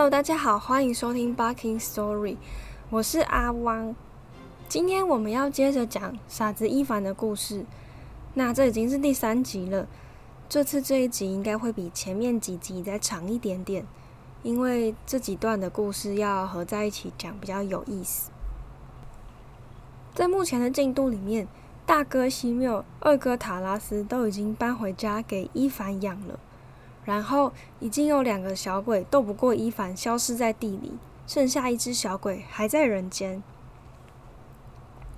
Hello，大家好，欢迎收听 Barking Story，我是阿汪。今天我们要接着讲傻子伊凡的故事。那这已经是第三集了，这次这一集应该会比前面几集再长一点点，因为这几段的故事要合在一起讲比较有意思。在目前的进度里面，大哥西缪、二哥塔拉斯都已经搬回家给伊凡养了。然后已经有两个小鬼斗不过伊凡，消失在地里，剩下一只小鬼还在人间。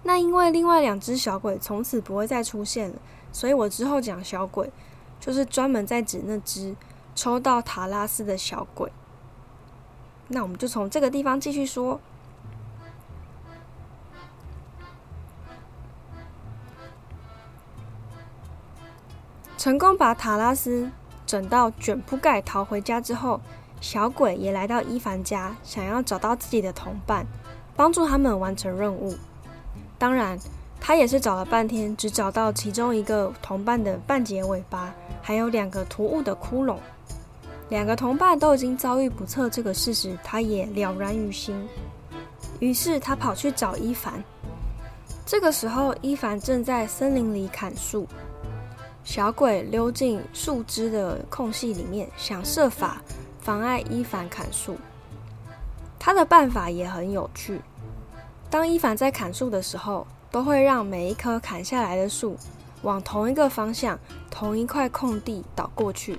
那因为另外两只小鬼从此不会再出现了，所以我之后讲小鬼，就是专门在指那只抽到塔拉斯的小鬼。那我们就从这个地方继续说，成功把塔拉斯。等到卷铺盖逃回家之后，小鬼也来到伊凡家，想要找到自己的同伴，帮助他们完成任务。当然，他也是找了半天，只找到其中一个同伴的半截尾巴，还有两个突兀的窟窿。两个同伴都已经遭遇不测这个事实，他也了然于心。于是他跑去找伊凡。这个时候，伊凡正在森林里砍树。小鬼溜进树枝的空隙里面，想设法妨碍伊凡砍树。他的办法也很有趣。当伊凡在砍树的时候，都会让每一棵砍下来的树往同一个方向、同一块空地倒过去，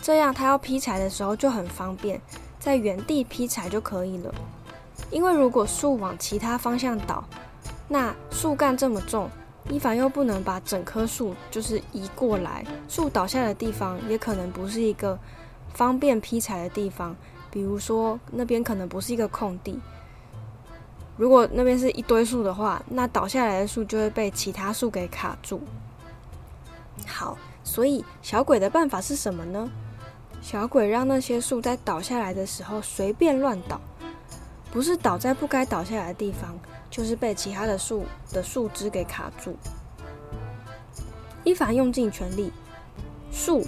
这样他要劈柴的时候就很方便，在原地劈柴就可以了。因为如果树往其他方向倒，那树干这么重。伊凡又不能把整棵树就是移过来，树倒下的地方也可能不是一个方便劈柴的地方，比如说那边可能不是一个空地。如果那边是一堆树的话，那倒下来的树就会被其他树给卡住。好，所以小鬼的办法是什么呢？小鬼让那些树在倒下来的时候随便乱倒，不是倒在不该倒下来的地方。就是被其他的树的树枝给卡住。伊凡用尽全力，树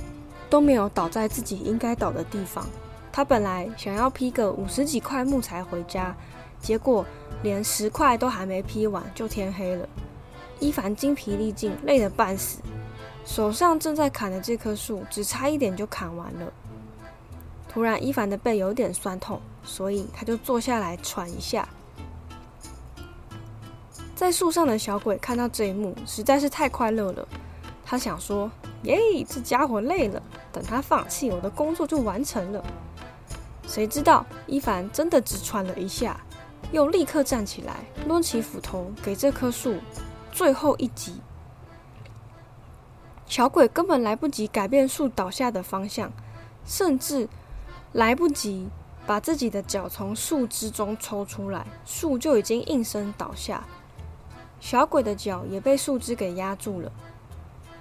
都没有倒在自己应该倒的地方。他本来想要劈个五十几块木材回家，结果连十块都还没劈完就天黑了。伊凡精疲力尽，累得半死，手上正在砍的这棵树只差一点就砍完了。突然，伊凡的背有点酸痛，所以他就坐下来喘一下。在树上的小鬼看到这一幕，实在是太快乐了。他想说：“耶，这家伙累了，等他放弃，我的工作就完成了。”谁知道伊凡真的只喘了一下，又立刻站起来，抡起斧头给这棵树最后一击。小鬼根本来不及改变树倒下的方向，甚至来不及把自己的脚从树枝中抽出来，树就已经应声倒下。小鬼的脚也被树枝给压住了。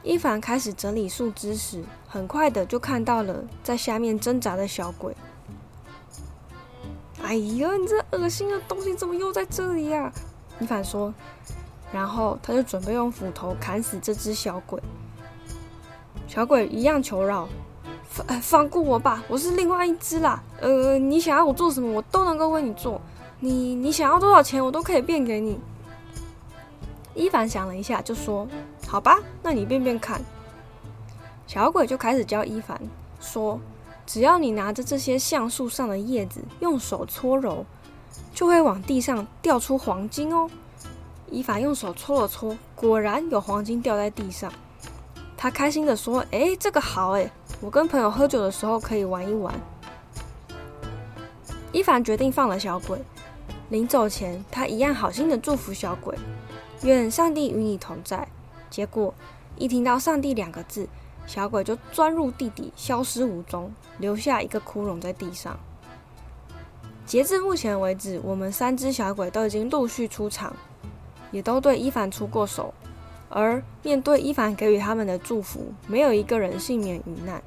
伊凡开始整理树枝时，很快的就看到了在下面挣扎的小鬼。哎呀，你这恶心的东西怎么又在这里呀？伊凡说。然后他就准备用斧头砍死这只小鬼。小鬼一样求饶：“放放过我吧，我是另外一只啦。呃，你想要我做什么，我都能够为你做。你你想要多少钱，我都可以变给你。”伊凡想了一下，就说：“好吧，那你变变看。”小鬼就开始教伊凡说：“只要你拿着这些橡树上的叶子，用手搓揉，就会往地上掉出黄金哦。”伊凡用手搓了搓，果然有黄金掉在地上。他开心的说：“哎，这个好哎，我跟朋友喝酒的时候可以玩一玩。”伊凡决定放了小鬼。临走前，他一样好心的祝福小鬼。愿上帝与你同在。结果一听到“上帝”两个字，小鬼就钻入地底，消失无踪，留下一个窟窿在地上。截至目前为止，我们三只小鬼都已经陆续出场，也都对伊凡出过手。而面对伊凡给予他们的祝福，没有一个人幸免于难。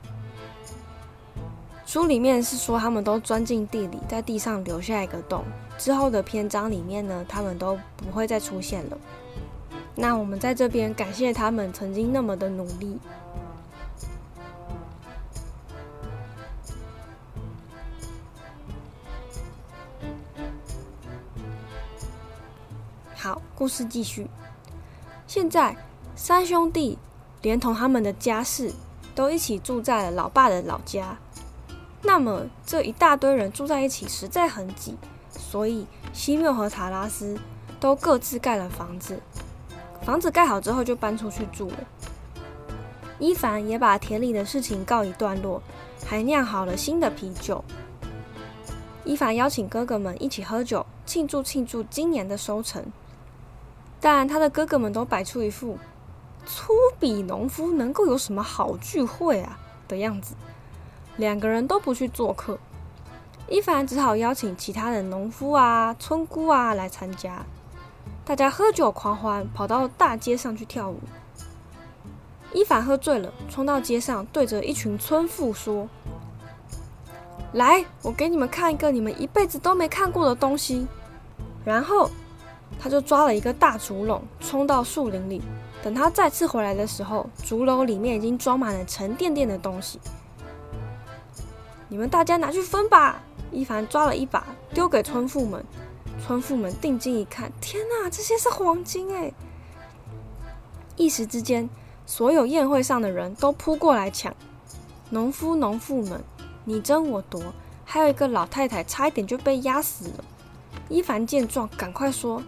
书里面是说他们都钻进地里，在地上留下一个洞。之后的篇章里面呢他们都不会再出现了。那我们在这边感谢他们曾经那么的努力。好故事继续。现在三兄弟连同他们的家事都一起住在了老爸的老家。那么这一大堆人住在一起实在很挤所以西缪和塔拉斯都各自盖了房子。房子盖好之后就搬出去住了。伊凡也把田里的事情告一段落，还酿好了新的啤酒。伊凡邀请哥哥们一起喝酒，庆祝庆祝今年的收成。但他的哥哥们都摆出一副粗鄙农夫能够有什么好聚会啊的样子，两个人都不去做客。伊凡只好邀请其他的农夫啊、村姑啊来参加。大家喝酒狂欢，跑到大街上去跳舞。伊凡喝醉了，冲到街上，对着一群村妇说。来，我给你们看一个你们一辈子都没看过的东西。然后，他就抓了一个大竹笼，冲到树林里。等他再次回来的时候，竹篓里面已经装满了沉甸甸的东西。你们大家拿去分吧。伊凡抓了一把，丢给村妇们。村妇们定睛一看，天哪，这些是黄金哎！一时之间，所有宴会上的人都扑过来抢。农夫、农妇们。你争我夺，还有一个老太太差一点就被压死了。伊凡见状，赶快说：“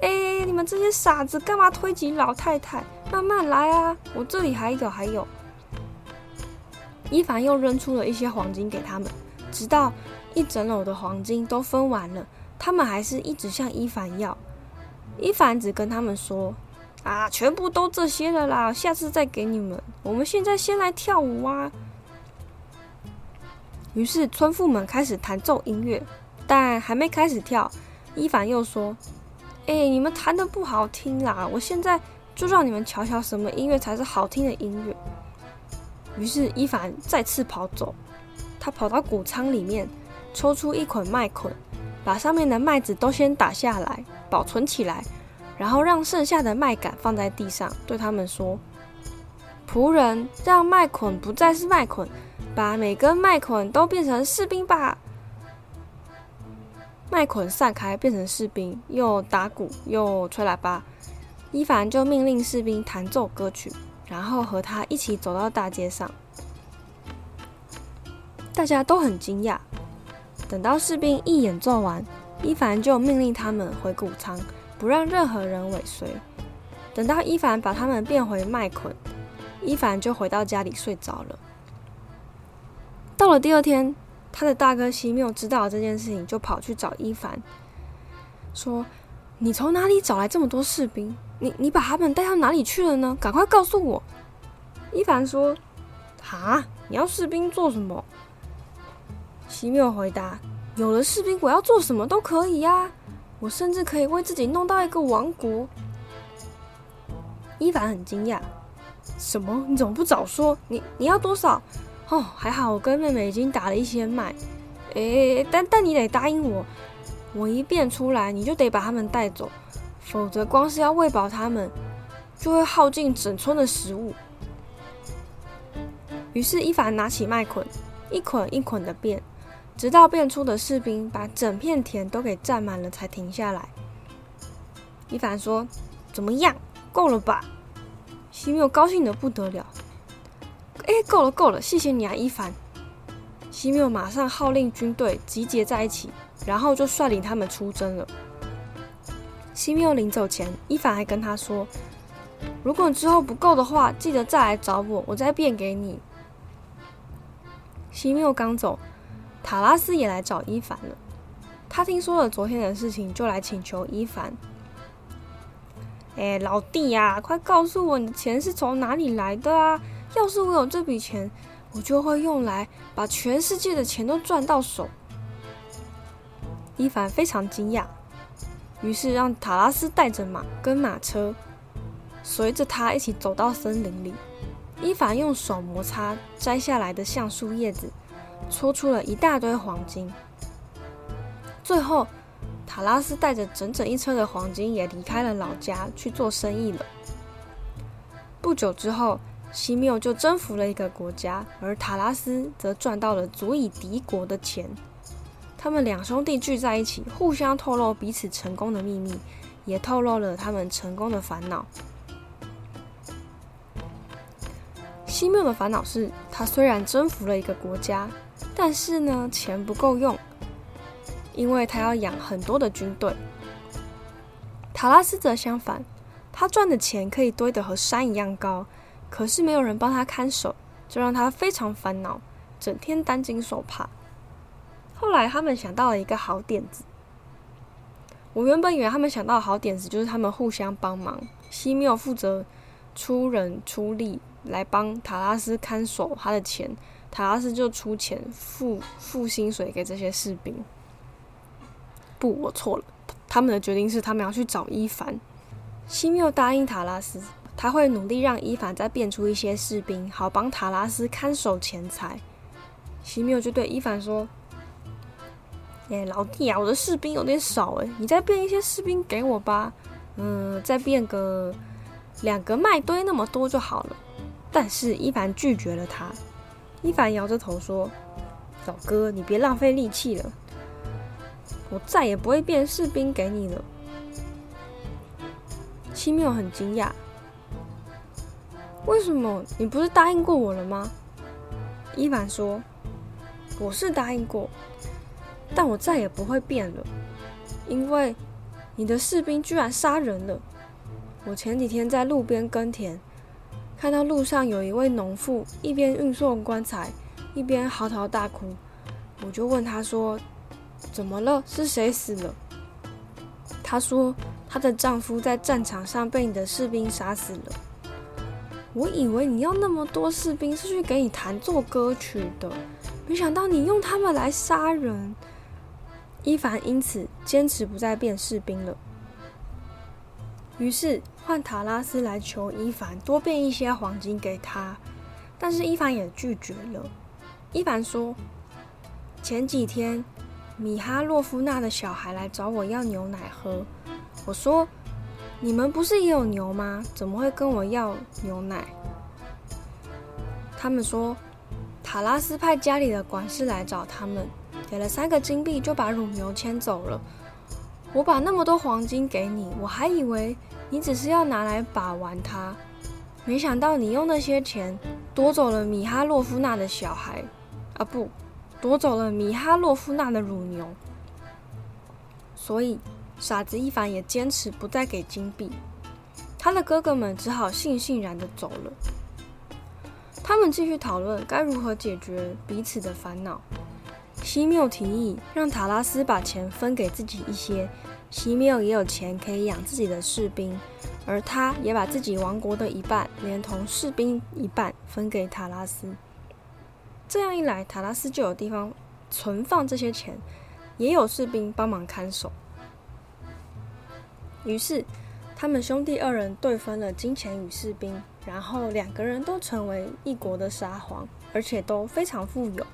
哎，你们这些傻子，干嘛推挤老太太？慢慢来啊，我这里还有还有。”伊凡又扔出了一些黄金给他们，直到一整篓的黄金都分完了，他们还是一直向伊凡要。伊凡只跟他们说：“啊，全部都这些了啦，下次再给你们。我们现在先来跳舞啊。”于是村妇们开始弹奏音乐，但还没开始跳，伊凡又说：“哎，你们弹的不好听啦！我现在就让你们瞧瞧什么音乐才是好听的音乐。”于是伊凡再次跑走，他跑到谷仓里面，抽出一捆麦捆，把上面的麦子都先打下来，保存起来，然后让剩下的麦秆放在地上，对他们说：“仆人，让麦捆不再是麦捆。”把每根麦捆都变成士兵吧！麦捆散开，变成士兵，又打鼓又吹喇叭。伊凡就命令士兵弹奏歌曲，然后和他一起走到大街上。大家都很惊讶。等到士兵一演奏完，伊凡就命令他们回谷仓，不让任何人尾随。等到伊凡把他们变回麦捆，伊凡就回到家里睡着了。到了第二天，他的大哥西缪知道了这件事情，就跑去找伊凡，说：“你从哪里找来这么多士兵？你你把他们带到哪里去了呢？赶快告诉我！”伊凡说：“哈，你要士兵做什么？”奇缪回答：“有了士兵，我要做什么都可以呀！我甚至可以为自己弄到一个王国。”伊凡很惊讶：“什么？你怎么不早说？你你要多少？”哦，还好我跟妹妹已经打了一些麦，诶，但但你得答应我，我一变出来你就得把他们带走，否则光是要喂饱他们，就会耗尽整村的食物。于是伊凡拿起麦捆，一捆一捆的变，直到变出的士兵把整片田都给占满了，才停下来。伊凡说：“怎么样，够了吧？”西缪高兴的不得了。哎，够了够了，谢谢你啊，伊凡。西缪马上号令军队集结在一起，然后就率领他们出征了。西缪临走前，伊凡还跟他说：“如果之后不够的话，记得再来找我，我再变给你。”西缪刚走，塔拉斯也来找伊凡了。他听说了昨天的事情，就来请求伊凡：“哎，老弟呀，快告诉我你的钱是从哪里来的啊！”要是我有这笔钱，我就会用来把全世界的钱都赚到手。伊凡非常惊讶，于是让塔拉斯带着马跟马车，随着他一起走到森林里。伊凡用手摩擦摘下来的橡树叶子，搓出了一大堆黄金。最后，塔拉斯带着整整一车的黄金也离开了老家去做生意了。不久之后。西缪就征服了一个国家，而塔拉斯则赚到了足以敌国的钱。他们两兄弟聚在一起，互相透露彼此成功的秘密，也透露了他们成功的烦恼。西缪的烦恼是他虽然征服了一个国家，但是呢，钱不够用，因为他要养很多的军队。塔拉斯则相反，他赚的钱可以堆得和山一样高，可是没有人帮他看守，就让他非常烦恼，整天担惊受怕。后来他们想到了一个好点子。我原本以为他们想到的好点子就是他们互相帮忙，西缪负责出人出力来帮塔拉斯看守他的钱，塔拉斯就出钱付付薪水给这些士兵。不，我错了。他们的决定是他们要去找伊凡。西缪答应塔拉斯，他会努力让伊凡再变出一些士兵，好帮塔拉斯看守钱财。西缪就对伊凡说。哎，老弟啊，我的士兵有点少哎，你再变一些士兵给我吧。嗯，再变个两个麦堆那么多就好了。但是伊凡拒绝了他。伊凡摇着头说：“老哥，你别浪费力气了，我再也不会变士兵给你了。”七缪很惊讶：“为什么？你不是答应过我了吗？”伊凡说：“我是答应过。”但我再也不会变了，因为你的士兵居然杀人了。我前几天在路边耕田，看到路上有一位农妇一边运送棺材，一边嚎啕大哭。我就问她说：“怎么了？是谁死了？”她说：“她的丈夫在战场上被你的士兵杀死了。”我以为你要那么多士兵是去给你弹奏歌曲的，没想到你用他们来杀人。伊凡因此坚持不再变士兵了。于是换塔拉斯来求伊凡多变一些黄金给他，但是伊凡也拒绝了。伊凡说：“前几天米哈洛夫娜的小孩来找我要牛奶喝，我说：你们不是也有牛吗？怎么会跟我要牛奶？他们说塔拉斯派家里的管事来找他们。”给了三个金币就把乳牛牵走了。我把那么多黄金给你，我还以为你只是要拿来把玩它，没想到你用那些钱夺走了米哈洛夫娜的小孩，啊不，夺走了米哈洛夫娜的乳牛。所以傻子伊凡也坚持不再给金币，他的哥哥们只好悻悻然的走了。他们继续讨论该如何解决彼此的烦恼。西缪提议让塔拉斯把钱分给自己一些，西米尔也有钱可以养自己的士兵，而他也把自己王国的一半连同士兵一半分给塔拉斯。这样一来，塔拉斯就有地方存放这些钱，也有士兵帮忙看守。于是，他们兄弟二人对分了金钱与士兵，然后两个人都成为一国的沙皇，而且都非常富有。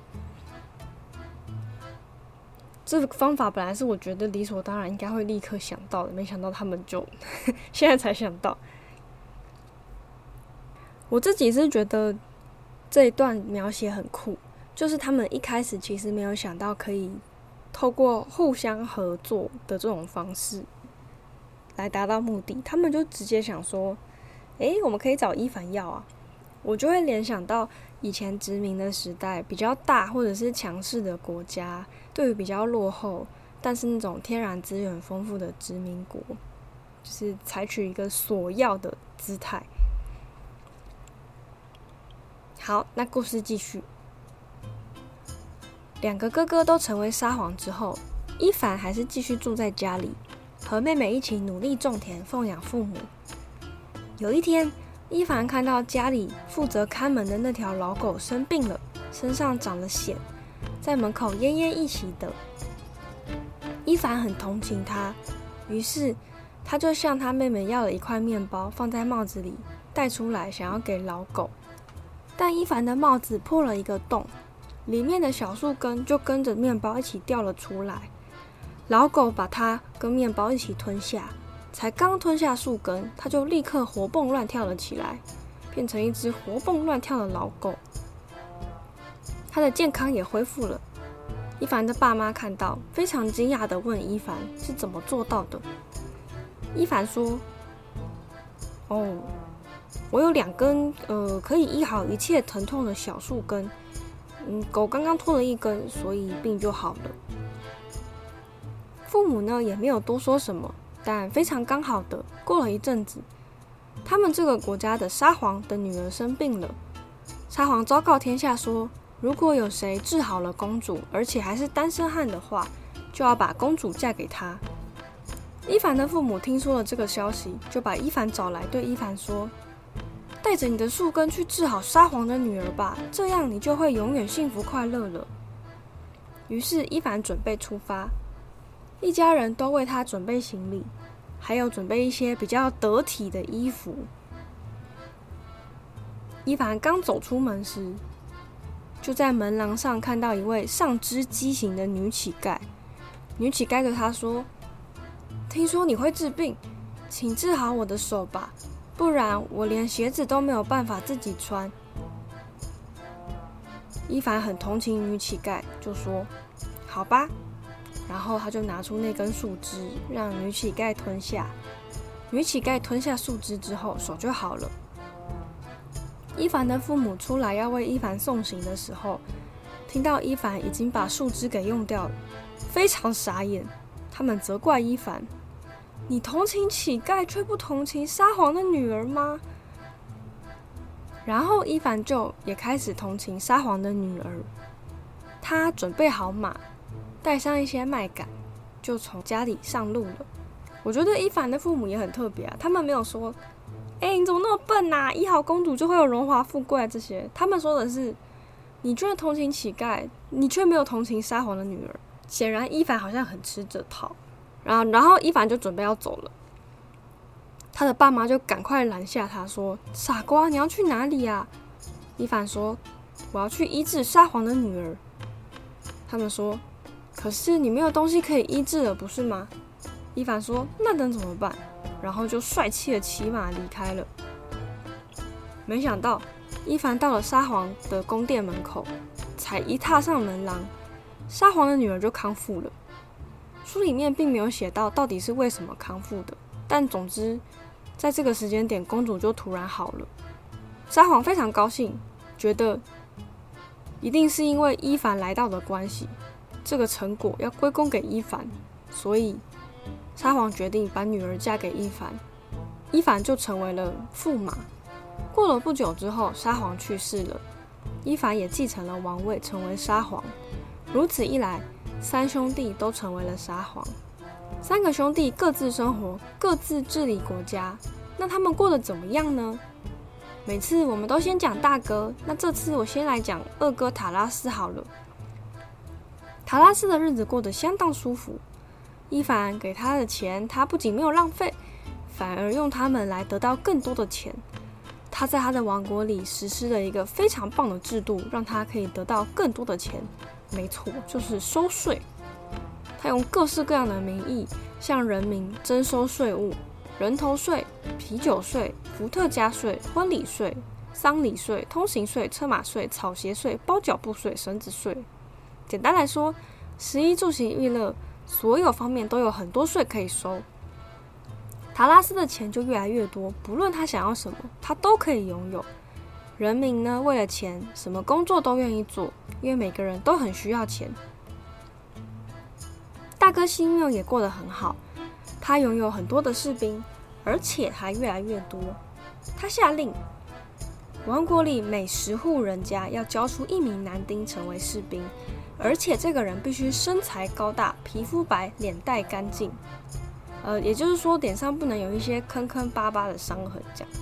这个方法本来是我觉得理所当然应该会立刻想到的，没想到他们就 现在才想到。我自己是觉得这一段描写很酷，就是他们一开始其实没有想到可以透过互相合作的这种方式来达到目的，他们就直接想说：“诶，我们可以找伊凡要啊。”我就会联想到以前殖民的时代，比较大或者是强势的国家。对于比较落后，但是那种天然资源丰富的殖民国，就是采取一个索要的姿态。好，那故事继续。两个哥哥都成为沙皇之后，伊凡还是继续住在家里，和妹妹一起努力种田，奉养父母。有一天，伊凡看到家里负责看门的那条老狗生病了，身上长了癣。在门口奄奄一息的伊凡很同情他，于是他就向他妹妹要了一块面包，放在帽子里带出来，想要给老狗。但伊凡的帽子破了一个洞，里面的小树根就跟着面包一起掉了出来。老狗把它跟面包一起吞下，才刚吞下树根，它就立刻活蹦乱跳了起来，变成一只活蹦乱跳的老狗。它的健康也恢复了。伊凡的爸妈看到，非常惊讶的问伊凡是怎么做到的。伊凡说：“哦，我有两根呃可以医好一切疼痛的小树根。嗯，狗刚刚脱了一根，所以病就好了。”父母呢也没有多说什么，但非常刚好的过了一阵子，他们这个国家的沙皇的女儿生病了。沙皇昭告天下说：“如果有谁治好了公主，而且还是单身汉的话，就要把公主嫁给他。”伊凡的父母听说了这个消息，就把伊凡找来，对伊凡说：“带着你的树根去治好沙皇的女儿吧，这样你就会永远幸福快乐了。”于是伊凡准备出发，一家人都为他准备行李，还有准备一些比较得体的衣服。伊凡刚走出门时，就在门廊上看到一位上肢畸形的女乞丐。女乞丐对他说。听说你会治病，请治好我的手吧，不然我连鞋子都没有办法自己穿。伊凡很同情女乞丐，就说：“好吧。”然后他就拿出那根树枝，让女乞丐吞下。女乞丐吞下树枝之后，手就好了。伊凡的父母出来要为伊凡送行的时候，听到伊凡已经把树枝给用掉了，非常傻眼。他们责怪伊凡。你同情乞丐，却不同情沙皇的女儿吗？然后伊凡就也开始同情沙皇的女儿。他准备好马，带上一些麦秆，就从家里上路了。我觉得伊凡的父母也很特别啊，他们没有说：“哎，你怎么那么笨呐？医好公主就会有荣华富贵这些。”他们说的是：“你居然同情乞丐，你却没有同情沙皇的女儿。”显然伊凡好像很吃这套。然后，然后伊凡就准备要走了，他的爸妈就赶快拦下他说：“傻瓜，你要去哪里呀？”伊凡说：“我要去医治沙皇的女儿。”他们说：“可是你没有东西可以医治了，不是吗？”伊凡说：“那能怎么办？”然后就帅气的骑马离开了。没想到，伊凡到了沙皇的宫殿门口，才一踏上门廊，沙皇的女儿就康复了。书里面并没有写到到底是为什么康复的，但总之，在这个时间点，公主就突然好了。沙皇非常高兴，觉得一定是因为伊凡来到的关系，这个成果要归功给伊凡，所以沙皇决定把女儿嫁给伊凡，伊凡就成为了驸马。过了不久之后，沙皇去世了，伊凡也继承了王位，成为沙皇。如此一来。三兄弟都成为了沙皇，三个兄弟各自生活，各自治理国家。那他们过得怎么样呢？每次我们都先讲大哥，那这次我先来讲二哥塔拉斯好了。塔拉斯的日子过得相当舒服，伊凡给他的钱，他不仅没有浪费，反而用他们来得到更多的钱。他在他的王国里实施了一个非常棒的制度，让他可以得到更多的钱。没错，就是收税。他用各式各样的名义向人民征收税务：人头税、啤酒税、伏特加税、婚礼税、丧礼税、通行税、车马税、草鞋税、包脚布税、绳子税。简单来说，十一住行娱乐所有方面都有很多税可以收。塔拉斯的钱就越来越多，不论他想要什么，他都可以拥有。人民呢，为了钱，什么工作都愿意做，因为每个人都很需要钱。大哥西缪也过得很好，他拥有很多的士兵，而且还越来越多。他下令，王国里每十户人家要交出一名男丁成为士兵，而且这个人必须身材高大、皮肤白、脸蛋干净。呃，也就是说，脸上不能有一些坑坑巴巴的伤痕，这样。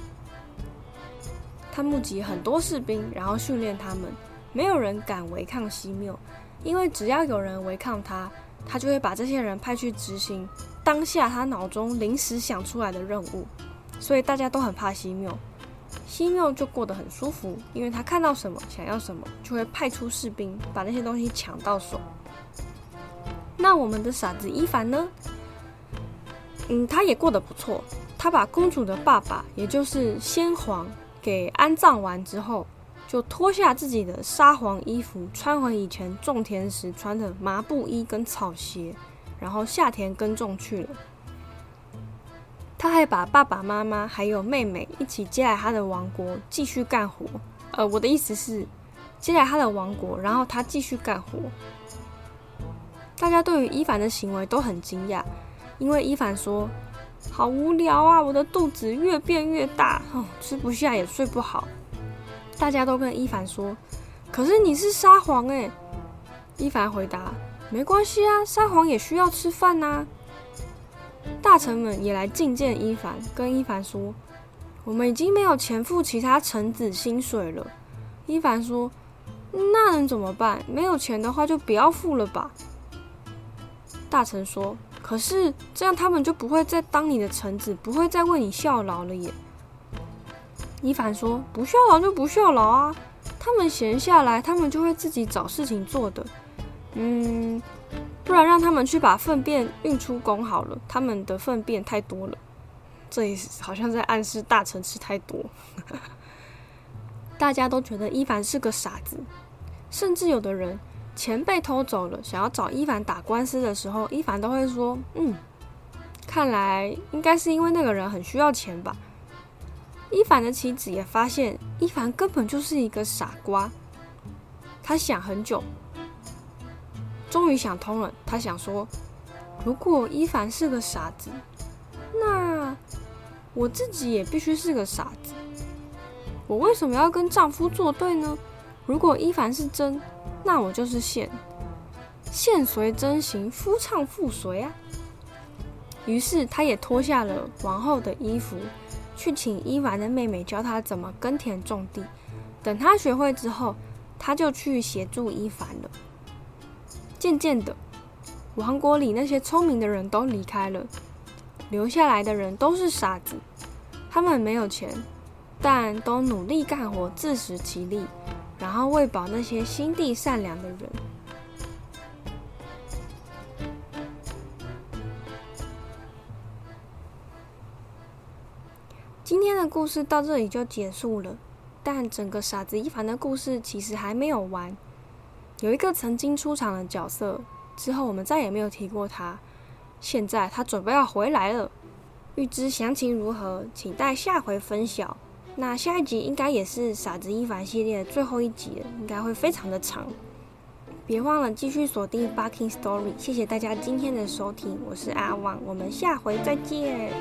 他募集很多士兵，然后训练他们。没有人敢违抗西缪，因为只要有人违抗他，他就会把这些人派去执行当下他脑中临时想出来的任务。所以大家都很怕西缪，西缪就过得很舒服，因为他看到什么想要什么，就会派出士兵把那些东西抢到手。那我们的傻子伊凡呢？嗯，他也过得不错。他把公主的爸爸，也就是先皇。给安葬完之后，就脱下自己的沙皇衣服，穿回以前种田时穿的麻布衣跟草鞋，然后下田耕种去了。他还把爸爸妈妈还有妹妹一起接来他的王国继续干活。呃，我的意思是，接来他的王国，然后他继续干活。大家对于伊凡的行为都很惊讶，因为伊凡说：“好无聊啊，我的肚子越变越大，哦，吃不下也睡不好。”大家都跟伊凡说：“可是你是沙皇哎。”伊凡回答：“没关系啊，沙皇也需要吃饭呐。”大臣们也来觐见伊凡，跟伊凡说：“我们已经没有钱付其他臣子薪水了。”伊凡说：“那能怎么办？没有钱的话，就不要付了吧。”大臣说：“可是这样他们就不会再当你的臣子，不会再为你效劳了耶。”伊凡说：“不效劳就不效劳啊，他们闲下来，他们就会自己找事情做的。嗯。”不然让他们去把粪便运出宫好了，他们的粪便太多了。这也好像在暗示大臣吃太多。大家都觉得伊凡是个傻子，甚至有的人钱被偷走了，想要找伊凡打官司的时候，伊凡都会说：“嗯，看来应该是因为那个人很需要钱吧。”伊凡的妻子也发现伊凡根本就是一个傻瓜，他想很久。终于想通了，他想说：“如果伊凡是个傻子，那我自己也必须是个傻子。我为什么要跟丈夫作对呢？如果伊凡是真，那我就是现。现随真行，夫唱妇随啊。”于是，他也脱下了王后的衣服，去请伊凡的妹妹教他怎么耕田种地。等他学会之后，他就去协助伊凡了。渐渐的，王国里那些聪明的人都离开了，留下来的人都是傻子。他们没有钱，但都努力干活，自食其力，然后喂饱那些心地善良的人。今天的故事到这里就结束了，但整个傻子一凡的故事其实还没有完。有一个曾经出场的角色，之后我们再也没有提过他。现在他准备要回来了，预知详情如何，请待下回分晓。那下一集应该也是《傻子伊凡》系列的最后一集了，应该会非常的长。别忘了继续锁定《Barking Story》，谢谢大家今天的收听，我是阿旺，我们下回再见。